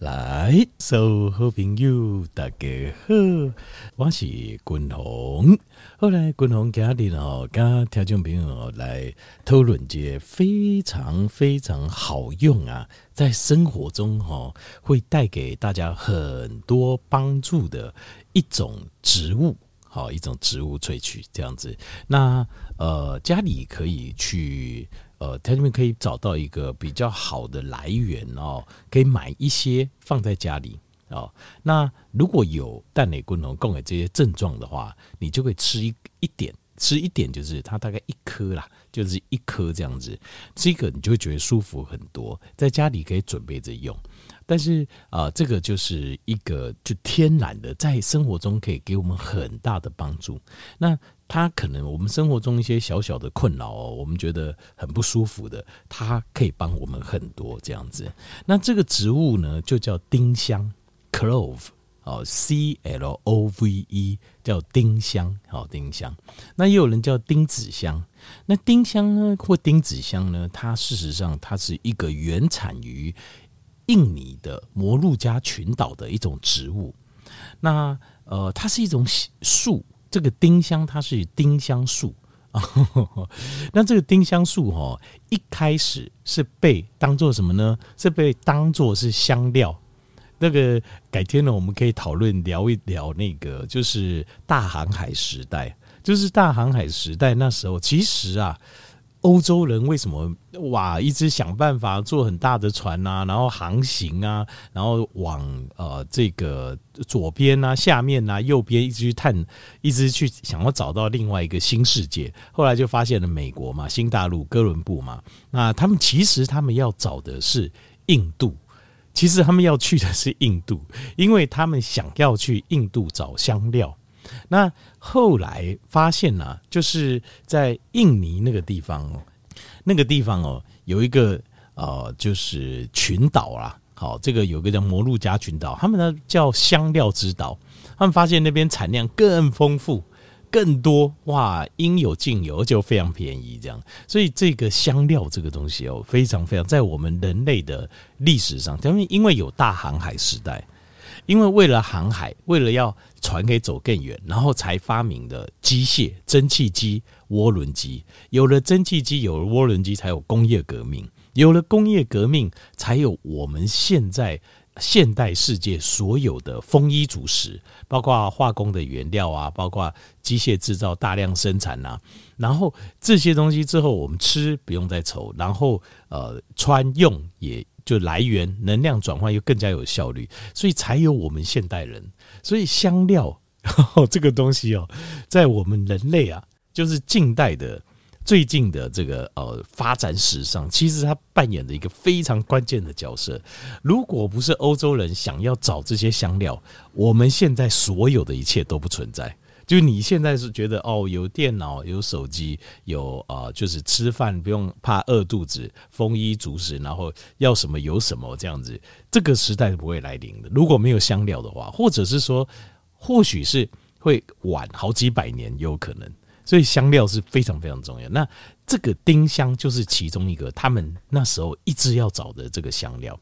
来，所有好朋友大家好，我是君鸿。后来君鸿家里哦，跟听众朋友来讨论一个非常非常好用啊，在生活中哈会带给大家很多帮助的一种植物，好一种植物萃取这样子。那呃，家里可以去。呃，他这边可以找到一个比较好的来源哦，可以买一些放在家里哦。那如果有蛋类功能供给这些症状的话，你就会吃一一点，吃一点就是它大概一颗啦，就是一颗这样子，这个你就会觉得舒服很多，在家里可以准备着用。但是啊、这个就是一个就天然的，在生活中可以给我们很大的帮助。那它可能我们生活中一些小小的困扰哦，我们觉得很不舒服的，它可以帮我们很多这样子。那这个植物呢，就叫丁香 （clove） 哦，C L O V E，叫丁香，好丁香。那也有人叫丁子香。那丁香呢，或丁子香呢，它事实上它是一个原产于印尼的摩鹿加群岛的一种植物。那呃，它是一种树。这个丁香它是丁香树，那这个丁香树哈，一开始是被当做什么呢？是被当做是香料。那个改天呢，我们可以讨论聊一聊那个，就是大航海时代，就是大航海时代那时候，其实啊。欧洲人为什么哇一直想办法做很大的船啊，然后航行啊，然后往呃这个左边啊、下面啊、右边一直去探，一直去想要找到另外一个新世界。后来就发现了美国嘛，新大陆哥伦布嘛。那他们其实他们要找的是印度，其实他们要去的是印度，因为他们想要去印度找香料。那后来发现呢、啊，就是在印尼那个地方哦，那个地方哦，有一个呃，就是群岛啦。好，这个有个叫摩鹿加群岛，他们呢叫香料之岛。他们发现那边产量更丰富、更多，哇，应有尽有，而且非常便宜。这样，所以这个香料这个东西哦，非常非常在我们人类的历史上，因为因为有大航海时代。因为为了航海，为了要船可以走更远，然后才发明的机械、蒸汽机、涡轮机。有了蒸汽机，有了涡轮机，才有工业革命。有了工业革命，才有我们现在现代世界所有的丰衣足食，包括化工的原料啊，包括机械制造大量生产啊。然后这些东西之后，我们吃不用再愁，然后呃穿用也。就来源能量转换又更加有效率，所以才有我们现代人。所以香料呵呵 这个东西哦，在我们人类啊，就是近代的最近的这个呃发展史上，其实它扮演的一个非常关键的角色。如果不是欧洲人想要找这些香料，我们现在所有的一切都不存在。就你现在是觉得哦，有电脑、有手机、有啊、呃，就是吃饭不用怕饿肚子，丰衣足食，然后要什么有什么这样子，这个时代是不会来临的。如果没有香料的话，或者是说，或许是会晚好几百年，有可能。所以香料是非常非常重要。那这个丁香就是其中一个，他们那时候一直要找的这个香料。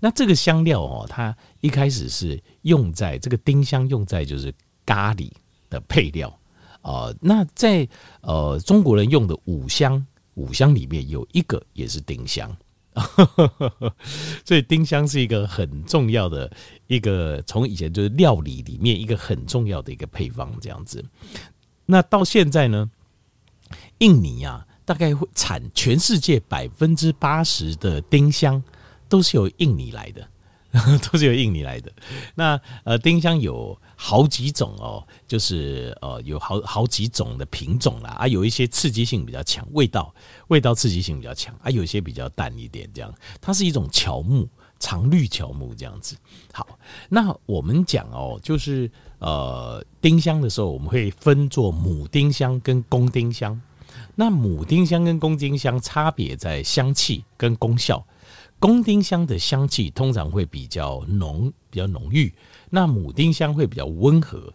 那这个香料哦，它一开始是用在这个丁香用在就是咖喱。的配料啊、那在呃中国人用的五香，五香里面有一个也是丁香，所以丁香是一个很重要的一个，从以前就是料理里面一个很重要的一个配方这样子。那到现在呢，印尼啊，大概会产全世界百分之八十的丁香都是由印尼来的。都是由印尼来的。那呃，丁香有好几种哦，就是呃，有好好几种的品种啦。啊，有一些刺激性比较强，味道味道刺激性比较强啊，有一些比较淡一点，这样。它是一种乔木，常绿乔木这样子。好，那我们讲哦，就是呃，丁香的时候，我们会分作母丁香跟公丁香。那母丁香跟公丁香差别在香气跟功效。公丁香的香气通常会比较浓，比较浓郁；那母丁香会比较温和。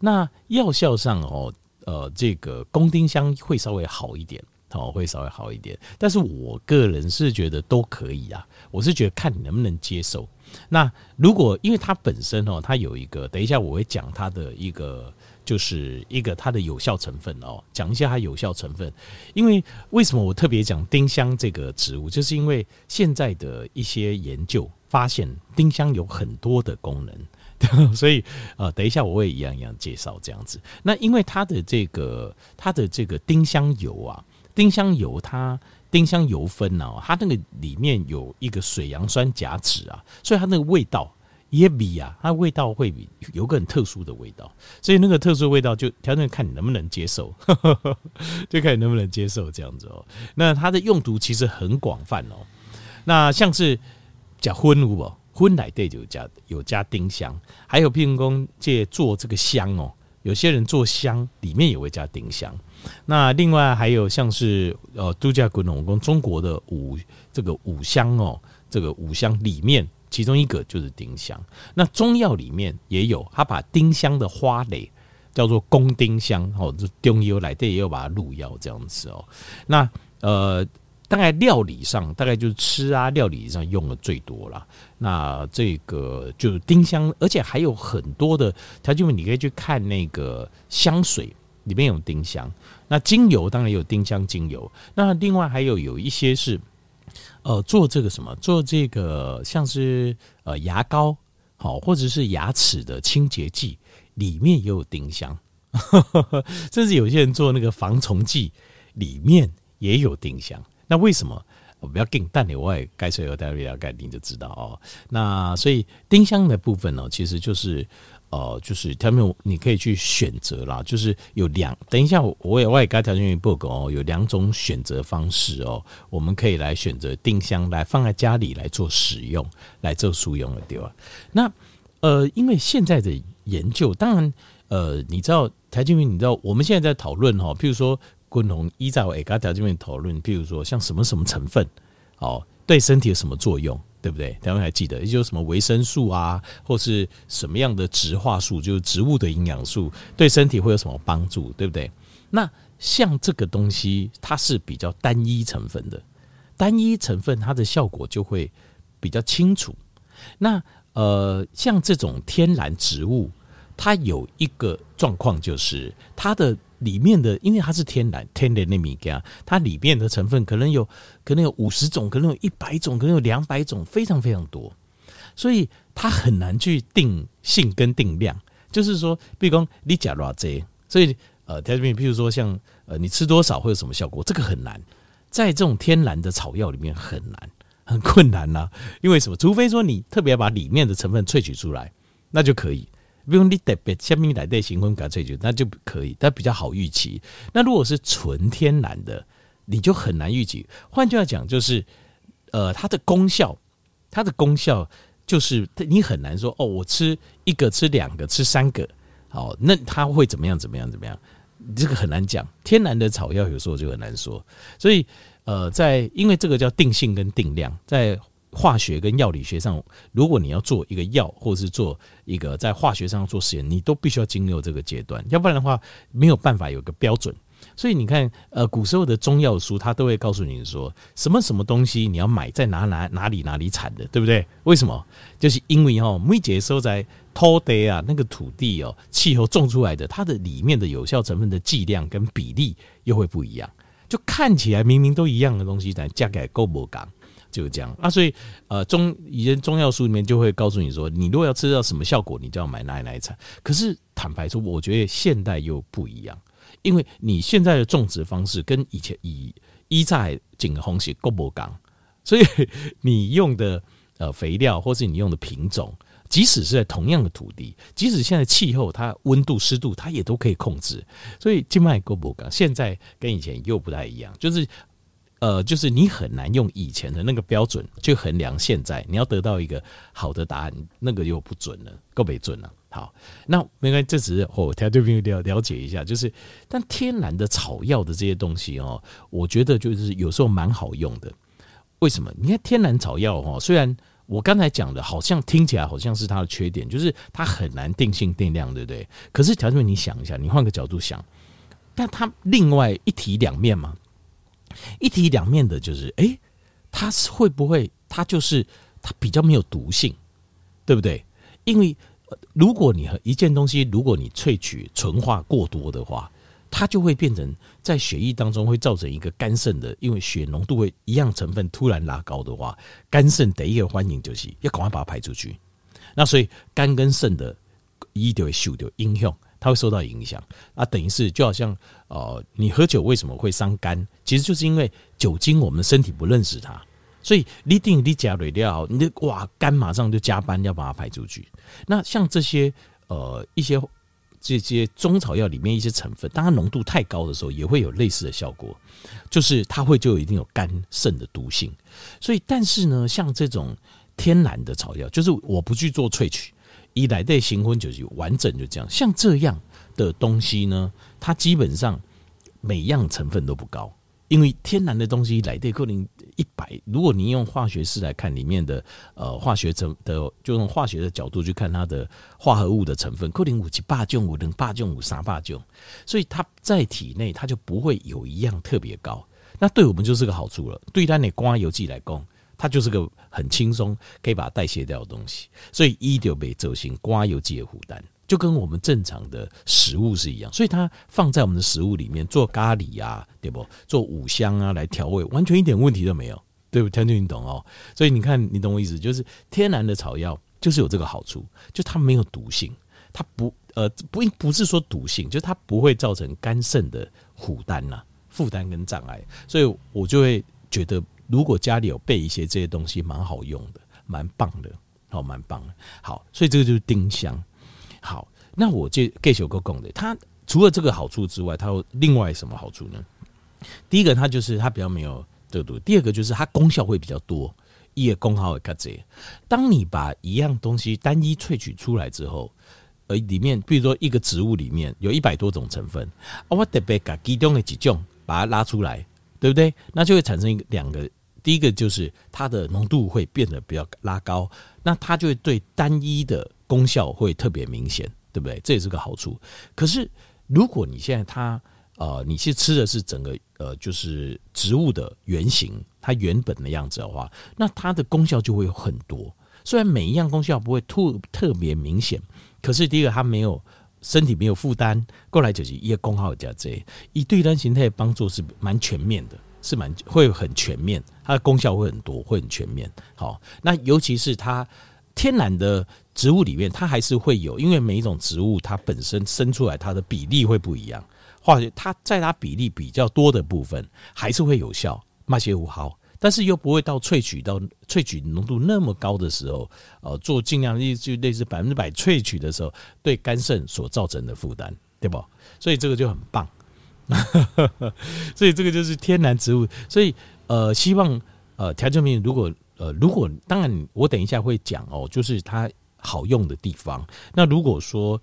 那药效上哦，呃，这个公丁香会稍微好一点，哦，会稍微好一点。但是我个人是觉得都可以啊，我是觉得看你能不能接受。那如果因为它本身哦，它有一个，等一下我会讲它的一个，就是一个它的有效成分哦，讲一下它有效成分。因为为什么我特别讲丁香这个植物，就是因为现在的一些研究发现，丁香有很多的功能，所以呃，等一下我会一样一样介绍这样子。那因为它的这个它的这个丁香油啊，丁香油它。丁香油酚呢，它那个里面有一个水杨酸甲酯啊，所以它那个味道也比啊，它味道会比有个很特殊的味道，所以那个特殊味道就条件看你能不能接受，就看你能不能接受这样子哦。那它的用途其实很广泛哦。那像是加荤物哦，荤奶对就加有加丁香，还有譬如说借做这个香哦，有些人做香里面也会加丁香。那另外还有像是呃度假滚龙宫中国的五这个五香哦，这个五香里面其中一个就是丁香。那中药里面也有，他把丁香的花蕾叫做宫丁香哦，就中药来这，也有把它入药这样子哦。那呃，大概料理上大概就是吃啊，料理上用的最多了。那这个就是丁香，而且还有很多的条件，你可以去看那个香水里面有丁香。那精油当然有丁香精油，那另外还有有一些是，呃，做这个什么，做这个像是呃牙膏，好，或者是牙齿的清洁剂，里面也有丁香，甚至有些人做那个防虫剂，里面也有丁香。那为什么？我不要给你淡点外盖水和带瑞亚盖，你就知道哦。那所以丁香的部分呢，其实就是。哦，就是他们你可以去选择啦，就是有两，等一下我也我也该条件报告哦，有两种选择方式哦，我们可以来选择丁香来放在家里来做使用，来做书用的对吧？那呃，因为现在的研究，当然呃，你知道台积电，你知道我们现在在讨论哈，譬如说共同依照我该条件讨论，譬如说像什么什么成分哦，对身体有什么作用？对不对？大家还记得，也就是什么维生素啊，或是什么样的植化素，就是植物的营养素，对身体会有什么帮助？对不对？那像这个东西，它是比较单一成分的，单一成分它的效果就会比较清楚。那呃，像这种天然植物，它有一个状况，就是它的。里面的，因为它是天然天然的米加，它里面的成分可能有可能有五十种，可能有一百种，可能有两百种，非常非常多，所以它很难去定性跟定量。就是说，比如说你加多少，所以呃，特别比如说像呃，你吃多少会有什么效果，这个很难，在这种天然的草药里面很难，很困难呐、因为什么？除非说你特别把里面的成分萃取出来，那就可以。不用你特别下面来带新婚感萃取，那就可以，但比较好预期。那如果是纯天然的，你就很难预期。换句话讲，就是呃，它的功效，它的功效就是你很难说哦，我吃一个、吃两个、吃三个，好，那它会怎么样？怎么样？怎么样？这个很难讲。天然的草药有时候就很难说。所以呃，在因为这个叫定性跟定量，在。化学跟药理学上，如果你要做一个药，或者是做一个在化学上做实验，你都必须要经历这个阶段，要不然的话没有办法有个标准。所以你看，呃，古时候的中药书，它都会告诉你说，什么什么东西你要买在哪哪哪里哪里产的，对不对？为什么？就是因为哈，每节收在土地啊，那个土地哦，气候种出来的，它的里面的有效成分的剂量跟比例又会不一样，就看起来明明都一样的东西，但价格够不高。就这样啊，所以呃，中以前中药书里面就会告诉你说，你如果要吃到什么效果，你就要买哪一哪一产。可是坦白说，我觉得现代又不一样，因为你现在的种植方式跟以前以一在景洪是够不刚，所以你用的呃肥料或是你用的品种，即使是在同样的土地，即使现在气候它温度湿度它也都可以控制，所以静脉够不刚，现在跟以前又不太一样，就是。呃，就是你很难用以前的那个标准去衡量现在，你要得到一个好的答案，那个又不准了，够没准了。好，那没关系，这只是哦条对朋友了了解一下，就是但天然的草药的这些东西哦，我觉得就是有时候蛮好用的。为什么？你看天然草药哦，虽然我刚才讲的好像听起来好像是它的缺点，就是它很难定性定量，对不对？可是条对你想一下，你换个角度想，但它另外一体两面嘛。一体两面的，就是哎，它是会不会？它就是它比较没有毒性，对不对？因为如果你和一件东西，如果你萃取纯化过多的话，它就会变成在血液当中会造成一个肝肾的，因为血浓度会一样成分突然拉高的话，肝肾第一个反应就是要赶快把它排出去。那所以肝跟肾的一就会受到影响，它会受到影响啊，等于是就好像呃，你喝酒为什么会伤肝？其实就是因为酒精我们身体不认识它。所以你定你加水料，你的哇肝马上就加班要把它排出去。那像这些呃一些这些中草药里面一些成分，当它浓度太高的时候，也会有类似的效果，就是它会就有一定有肝肾的毒性。所以，但是呢，像这种天然的草药，就是我不去做萃取，一来对行婚就是完整就这样。像这样的东西呢，它基本上每样成分都不高。因为天然的东西来对可能一百，如果你用化学式来看里面的呃化学成的，就用化学的角度去看它的化合物的成分，可能五七八种五零八种五三八种，所以它在体内它就不会有一样特别高。那对我们就是个好处了。对它那刮油剂来讲，它就是个很轻松可以把它代谢掉的东西，所以一就被走行刮油剂的负担。就跟我们正常的食物是一样，所以它放在我们的食物里面做咖喱啊，对不？做五香啊来调味，完全一点问题都没有，对不？听听你懂哦。所以你看，你懂我意思，就是天然的草药就是有这个好处，就它没有毒性，它不呃不不是说毒性，就它不会造成肝肾的负担呐、负担跟障碍。所以我就会觉得，如果家里有备一些这些东西，蛮好用的，蛮棒的，好，蛮棒的。好，所以这个就是丁香。好，那我就继续讲的。它除了这个好处之外，它有另外什么好处呢？第一个，它就是它比较没有这个毒；第二个，就是它功效会比较多，一个功效会较济。当你把一样东西单一萃取出来之后，呃，里面比如说一个植物里面有一百多种成分，我特别把其中的几种把它拉出来，对不对？那就会产生一个两个，第一个就是它的浓度会变得比较拉高，那它就会对单一的。功效会特别明显，对不对？这也是个好处。可是，如果你现在它呃，你去吃的是整个呃，就是植物的原型，它原本的样子的话，那它的功效就会有很多。虽然每一样功效不会特特别明显，可是第一个它没有身体没有负担，过来就是一个功效加这，以对单形态的帮助是蛮全面的，是蛮会很全面，它的功效会很多，会很全面。好，那尤其是它。天然的植物里面，它还是会有，因为每一种植物它本身生出来它的比例会不一样。化学它在它比例比较多的部分还是会有效，那些五毫，但是又不会到萃取到萃取浓度那么高的时候，呃，做尽量就类似百分之百萃取的时候，对肝肾所造成的负担，对不？所以这个就很棒，所以这个就是天然植物。所以呃，希望呃调酒品如果。呃，如果当然，我等一下会讲哦，就是它好用的地方。那如果说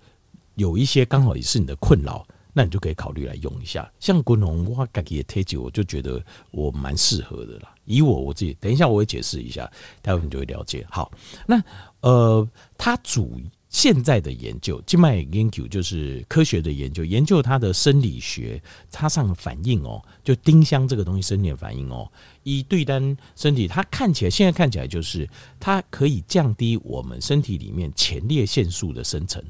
有一些刚好也是你的困扰，那你就可以考虑来用一下。像滚龙哇，自己的推荐，我就觉得我蛮适合的啦。以我我自己，等一下我会解释一下，待会你就会了解。好，那呃，它主。现在的研究，静脉研究就是科学的研究，研究它的生理学，它上的反应哦，就丁香这个东西生理反应哦，以对单身体，它看起来现在看起来就是它可以降低我们身体里面前列腺素的生成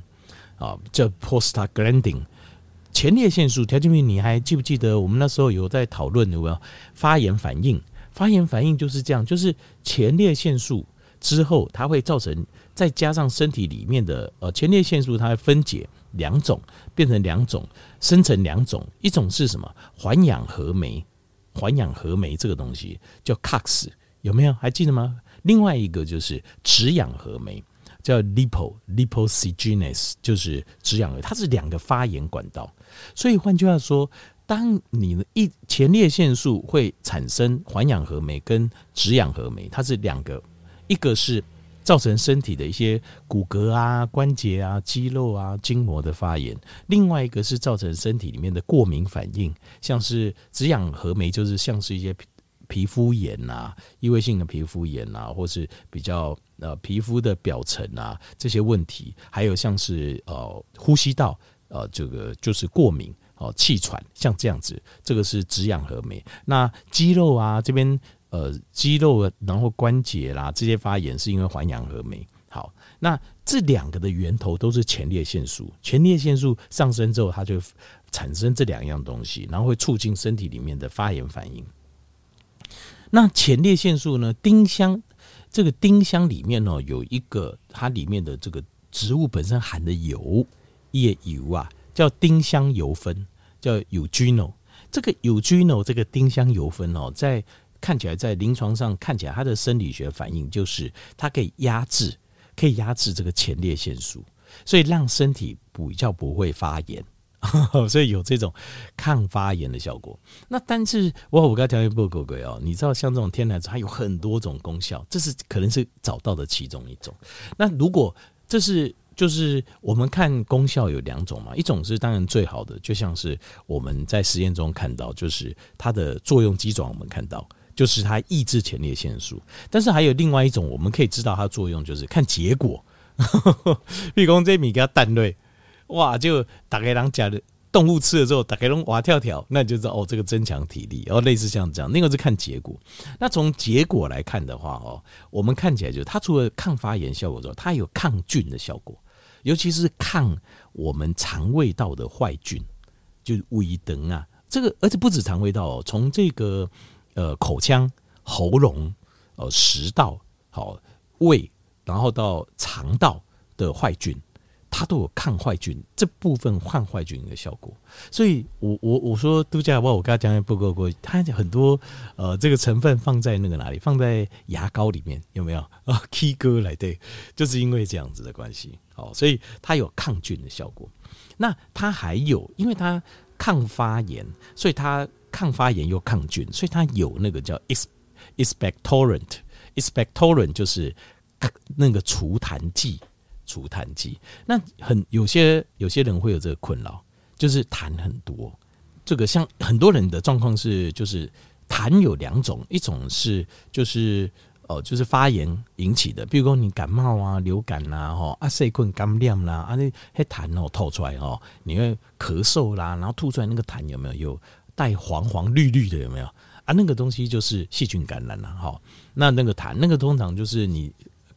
啊，叫 prostaglandin。前列腺素，条件明，你还记不记得我们那时候有在讨论有没有发炎反应？发炎反应就是这样，就是前列腺素之后，它会造成。再加上身体里面的呃前列腺素，它会分解两种，变成两种，生成两种，一种是什么？环氧合酶，环氧合酶这个东西叫 COX，有没有还记得吗？另外一个就是脂氧合酶，叫 lipo lipocygenes，就是脂氧，它是两个发炎管道。所以换句话说，当你一前列腺素会产生环氧合酶跟脂氧合酶，它是两个，一个是。造成身体的一些骨骼啊、关节啊、肌肉啊、筋膜的发炎，另外一个是造成身体里面的过敏反应，像是脂氧合酶，就是像是一些皮肤炎啊、异位性的皮肤炎啊，或是比较呃皮肤的表层啊这些问题，还有像是呃呼吸道呃这个就是过敏哦气喘，像这样子，这个是脂氧合酶。那肌肉啊这边。呃，肌肉然后关节啦，这些发炎是因为环氧合酶。好，那这两个的源头都是前列腺素，前列腺素上升之后，它就产生这两样东西，然后会促进身体里面的发炎反应。那前列腺素呢？丁香这个丁香里面呢，有一个它里面的这个植物本身含的油叶油啊，叫丁香油酚，叫 eugenol。这个 eugenol 这个丁香油酚哦，在看起来在临床上看起来，它的生理学反应就是它可以压制，可以压制这个前列腺素，所以让身体比较不会发炎。所以有这种抗发炎的效果。那但是我我刚才调一报告过哦，你知道像这种天然它有很多种功效，这是可能是找到的其中一种。那如果这是就是我们看功效有两种嘛，一种是当然最好的，就像是我们在实验中看到，就是它的作用机转我们看到就是它抑制前列腺素。但是还有另外一种，我们可以知道它的作用就是看结果。比如讲这米给它蛋类。哇！就大概人讲的动物吃了之后，大概拢哇跳跳，那你就知道哦，这个增强体力哦，类似像这样。那个是看结果。那从结果来看的话哦，我们看起来就是它除了抗发炎效果之外，它有抗菌的效果，尤其是抗我们肠胃道的坏菌，就是胃灯啊。这个而且不止肠胃道哦，从这个呃口腔、喉咙、呃食道、好胃，然后到肠道的坏菌。它都有抗坏菌这部分抗坏菌的效果，所以我我我说度假包，我刚才讲的不够过，它很多呃这个成分放在那个哪里？放在牙膏里面有没有啊？K 歌来对，就是因为这样子的关系，好，所以它有抗菌的效果。那它还有，因为它抗发炎，所以它抗发炎又抗菌，所以它有那个叫 expectorant，expectorant 就是那个除痰剂。除痰剂，那很有些有些人会有这个困扰，就是痰很多。这个像很多人的状况是，就是痰有两种，一种是就是哦，就是发炎引起的，比如说你感冒啊、流感呐、哈啊、细菌感染啦，啊那些痰哦吐出来哦，你会咳嗽啦，然后吐出来那个痰有没有有带黄黄绿绿的有没有啊？那个东西就是细菌感染了哈。那那个痰，那个通常就是你。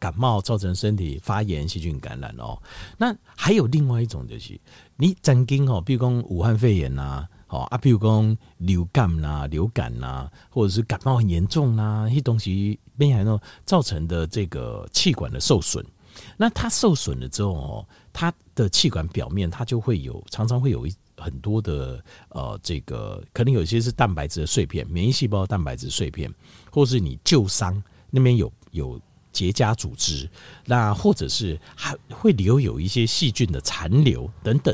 感冒造成身体发炎、细菌感染哦。那还有另外一种就是，你曾经哦，比如说武汉肺炎呐，哦啊，比如说流感呐、流感呐，或者是感冒很严重呐，一些东西变还呢造成的这个气管的受损。那它受损了之后哦，它的气管表面它就会有常常会有一很多的呃，这个可能有些是蛋白质的碎片、免疫细胞蛋白质碎片，或是你旧伤那边有有。结痂组织，那或者是还会留有一些细菌的残留等等。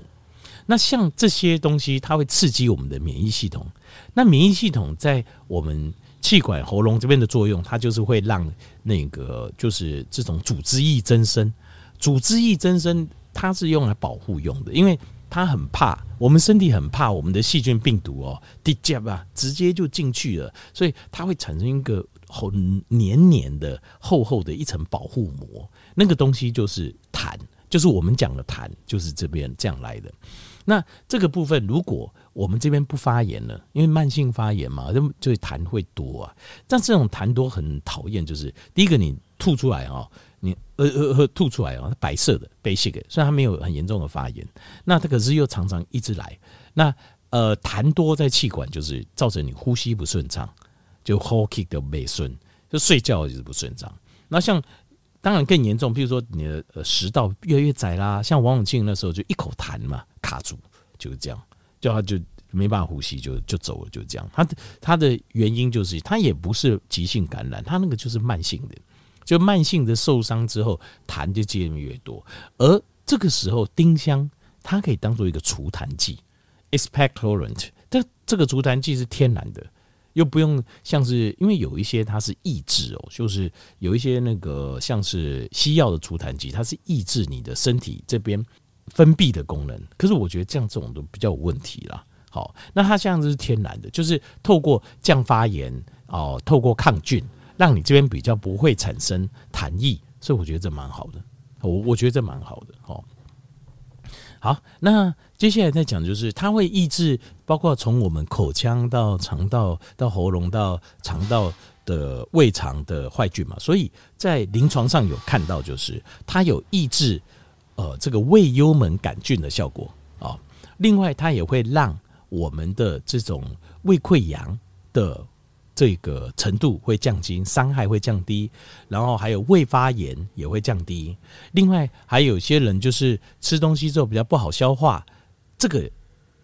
那像这些东西，它会刺激我们的免疫系统。那免疫系统在我们气管、喉咙这边的作用，它就是会让那个就是这种组织液增生。组织液增生，它是用来保护用的，因为它很怕我们身体很怕我们的细菌病毒哦，直接啊直接就进去了，所以它会产生一个。很黏黏的、厚厚的一层保护膜，那个东西就是痰，就是我们讲的痰，就是这边这样来的。那这个部分，如果我们这边不发炎了，因为慢性发炎嘛，就就痰会多啊。但这种痰多很讨厌，就是第一个你吐出来啊，你呃呃呃吐出来啊，白色的、白色的，虽然它没有很严重的发炎，那它可是又常常一直来。那呃痰多在气管，就是造成你呼吸不顺畅。就呼吸都没顺，就睡觉就是不顺畅。那像当然更严重，比如说你的食道越来越窄啦，像王永庆那时候就一口痰嘛卡住，就是这样，就他就没办法呼吸，就就走了，就这样。他他的原因就是他也不是急性感染，他那个就是慢性的，就慢性的受伤之后痰就渐越多。而这个时候丁香它可以当做一个除痰剂，expectorant，这这个除痰剂是天然的。又不用像是，因为有一些它是抑制哦，就是有一些那个像是西药的除痰剂，它是抑制你的身体这边分泌的功能。可是我觉得这样这种都比较有问题啦。好，那它像是天然的，就是透过降发炎哦，透过抗菌，让你这边比较不会产生痰液，所以我觉得这蛮好的。我我觉得这蛮好的。好，好，那接下来再讲就是它会抑制，包括从我们口腔到肠道到喉咙到肠道的胃肠的坏菌嘛，所以在临床上有看到就是它有抑制呃这个胃幽门杆菌的效果啊。另外，它也会让我们的这种胃溃疡的。这个程度会降低，伤害会降低，然后还有胃发炎也会降低。另外，还有些人就是吃东西之后比较不好消化，这个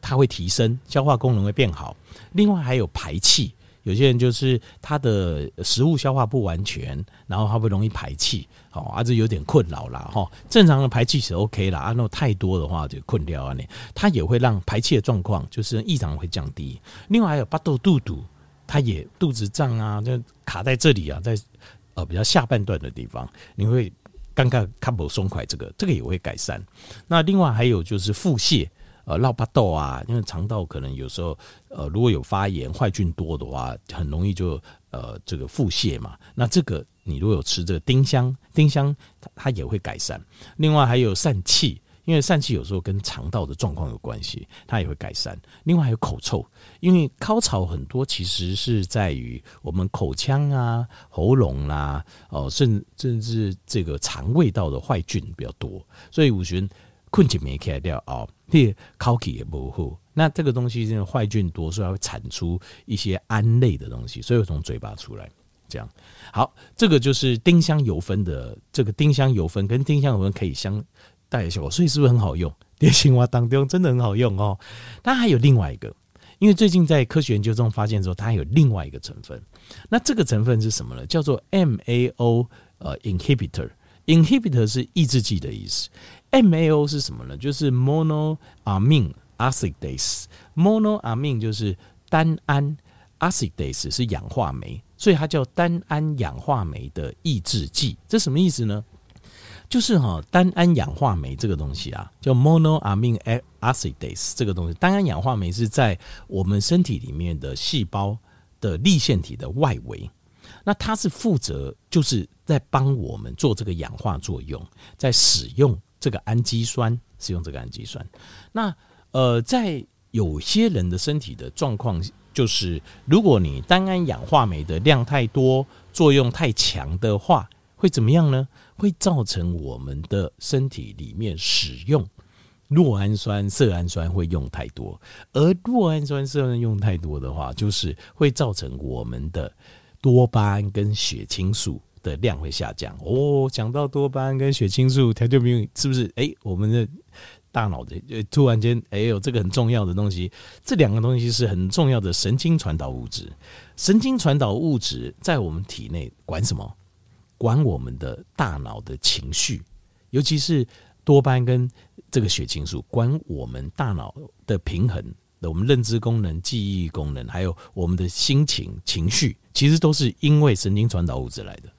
它会提升消化功能会变好。另外还有排气，有些人就是他的食物消化不完全，然后他会容易排气，好，啊这有点困扰啦哈。正常的排气是 OK 啦，啊那太多的话就困掉啊，你它也会让排气的状况就是异常会降低。另外还有巴豆肚肚。他也肚子胀啊，就卡在这里啊，在呃比较下半段的地方，你会尴尬看不松快，这个这个也会改善。那另外还有就是腹泻，呃，闹巴豆啊，因为肠道可能有时候呃如果有发炎、坏菌多的话，很容易就呃这个腹泻嘛。那这个你如果有吃这个丁香，丁香它它也会改善。另外还有疝气。因为疝气有时候跟肠道的状况有关系，它也会改善。另外还有口臭，因为高潮很多其实是在于我们口腔啊、喉咙啦、啊，哦，甚甚至这个肠胃道的坏菌比较多，所以五旬困起没开掉啊，这口气也不好。那这个东西因为坏菌多，所以它会产出一些胺类的东西，所以会从嘴巴出来。这样好，这个就是丁香油酚的这个丁香油酚跟丁香油酚可以相。带效果，所以是不是很好用？蝶形蛙当中真的很好用哦。它还有另外一个，因为最近在科学研究中发现说，它还有另外一个成分。那这个成分是什么呢？叫做 MAO 呃 inhibitor。inhibitor 是抑制剂的意思。MAO 是什么呢？就是 monoamine oxidase。monoamine 就是单胺，oxidase 是氧化酶，所以它叫单胺氧化酶的抑制剂。这什么意思呢？就是哈，单胺氧化酶这个东西啊，叫 monoamine oxidase 这个东西，单胺氧化酶是在我们身体里面的细胞的粒线体的外围，那它是负责就是在帮我们做这个氧化作用，在使用这个氨基酸，使用这个氨基酸。那呃，在有些人的身体的状况，就是如果你单胺氧化酶的量太多，作用太强的话，会怎么样呢？会造成我们的身体里面使用酪氨酸、色氨酸会用太多，而酪氨酸、色氨酸用太多的话，就是会造成我们的多巴胺跟血清素的量会下降。哦，讲到多巴胺跟血清素，调节不是不是？哎，我们的大脑的突然间，哎呦，这个很重要的东西，这两个东西是很重要的神经传导物质。神经传导物质在我们体内管什么？管我们的大脑的情绪，尤其是多巴胺跟这个血清素，管我们大脑的平衡，我们认知功能、记忆功能，还有我们的心情、情绪，其实都是因为神经传导物质来的。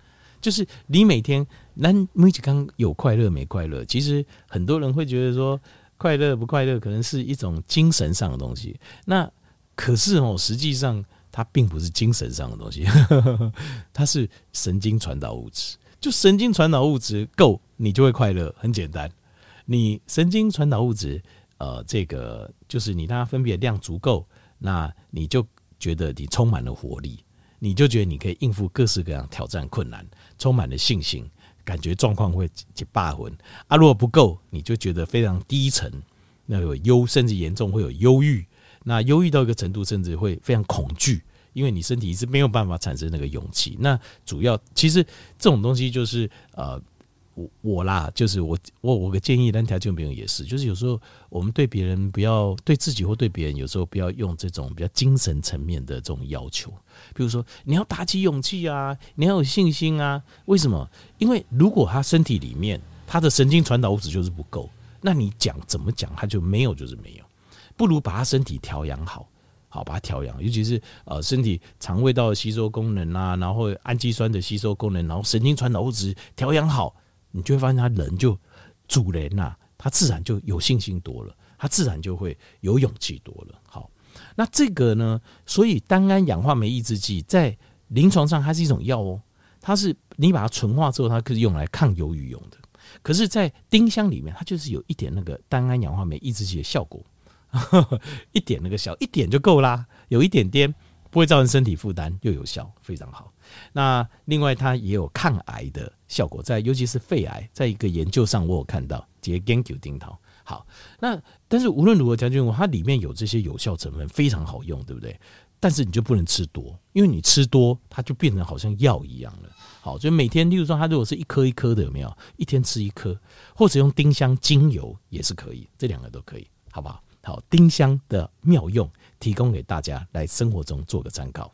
就是你每天，那每几刚有快乐没快乐，其实很多人会觉得说，快乐不快乐，可能是一种精神上的东西。那可是哦，实际上。它并不是精神上的东西，它是神经传导物质。就神经传导物质够，你就会快乐。很简单，你神经传导物质，呃，这个就是你让它分泌的量足够，那你就觉得你充满了活力，你就觉得你可以应付各式各样挑战困难，充满了信心，感觉状况会去霸魂。啊，如果不够，你就觉得非常低沉，那有忧，甚至严重会有忧郁。那忧郁到一个程度，甚至会非常恐惧，因为你身体是没有办法产生那个勇气。那主要其实这种东西就是呃，我我啦，就是我我我个建议，但条件朋友也是，就是有时候我们对别人不要对自己或对别人，有时候不要用这种比较精神层面的这种要求。比如说，你要打起勇气啊，你要有信心啊。为什么？因为如果他身体里面他的神经传导物质就是不够，那你讲怎么讲他就没有，就是没有。不如把他身体调养好，好把它调养，尤其是呃身体肠胃道的吸收功能啊，然后氨基酸的吸收功能，然后神经传导物质调养好，你就会发现他人就主人呐、啊，他自然就有信心多了，他自然就会有勇气多了。好，那这个呢，所以单胺氧化酶抑制剂在临床上它是一种药哦，它是你把它纯化之后，它可以用来抗忧郁用的。可是，在丁香里面，它就是有一点那个单胺氧化酶抑制剂的效果，一点那个小一点就够啦，有一点点不会造成身体负担，又有效，非常好。那另外，它也有抗癌的效果，在尤其是肺癌，在一个研究上我有看到，结研究丁桃。好，那但是无论如何，将军我，它里面有这些有效成分，非常好用，对不对？但是你就不能吃多，因为你吃多，它就变成好像药一样了。好，所以每天，例如说，它如果是一颗一颗的，有没有？一天吃一颗，或者用丁香精油也是可以，这两个都可以，好不好？好，丁香的妙用提供给大家来生活中做个参考。